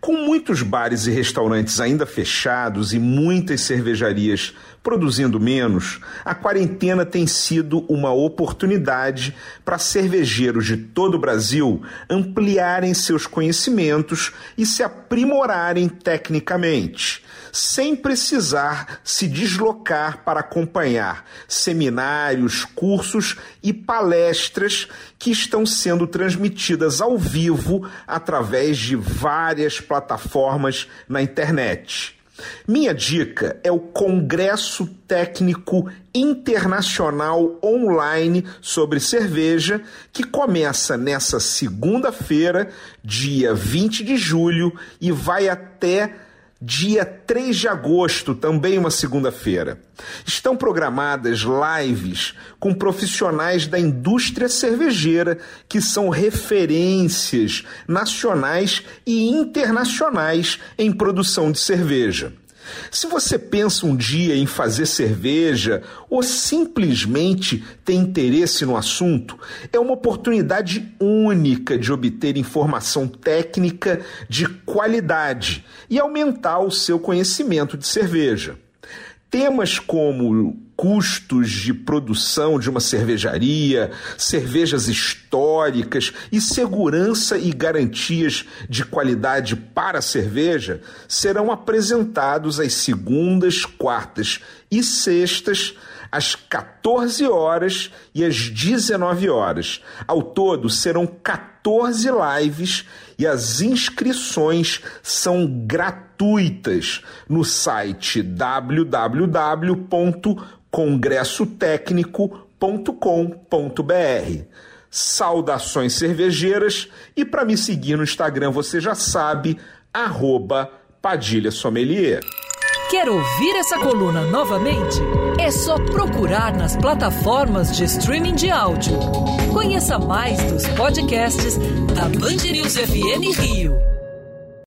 Com muitos bares e restaurantes ainda fechados e muitas cervejarias produzindo menos, a quarentena tem sido uma oportunidade para cervejeiros de todo o Brasil ampliarem seus conhecimentos e se aprimorarem tecnicamente sem precisar se deslocar para acompanhar seminários, cursos e palestras que estão sendo transmitidas ao vivo através de várias plataformas na internet. Minha dica é o Congresso Técnico Internacional Online sobre Cerveja, que começa nessa segunda-feira, dia 20 de julho, e vai até dia 3 de agosto, também uma segunda-feira. Estão programadas lives com profissionais da indústria cervejeira que são referências nacionais e internacionais em produção de cerveja. Se você pensa um dia em fazer cerveja ou simplesmente tem interesse no assunto, é uma oportunidade única de obter informação técnica de qualidade e aumentar o seu conhecimento de cerveja. Temas como custos de produção de uma cervejaria, cervejas históricas e segurança e garantias de qualidade para a cerveja serão apresentados às segundas, quartas e sextas às 14 horas e às 19 horas. Ao todo serão 14 lives e as inscrições são gratuitas no site www.congressotecnico.com.br. Saudações cervejeiras e para me seguir no Instagram você já sabe, arroba Padilha Sommelier. Quer ouvir essa coluna novamente? É só procurar nas plataformas de streaming de áudio. Conheça mais dos podcasts da Band News FM Rio.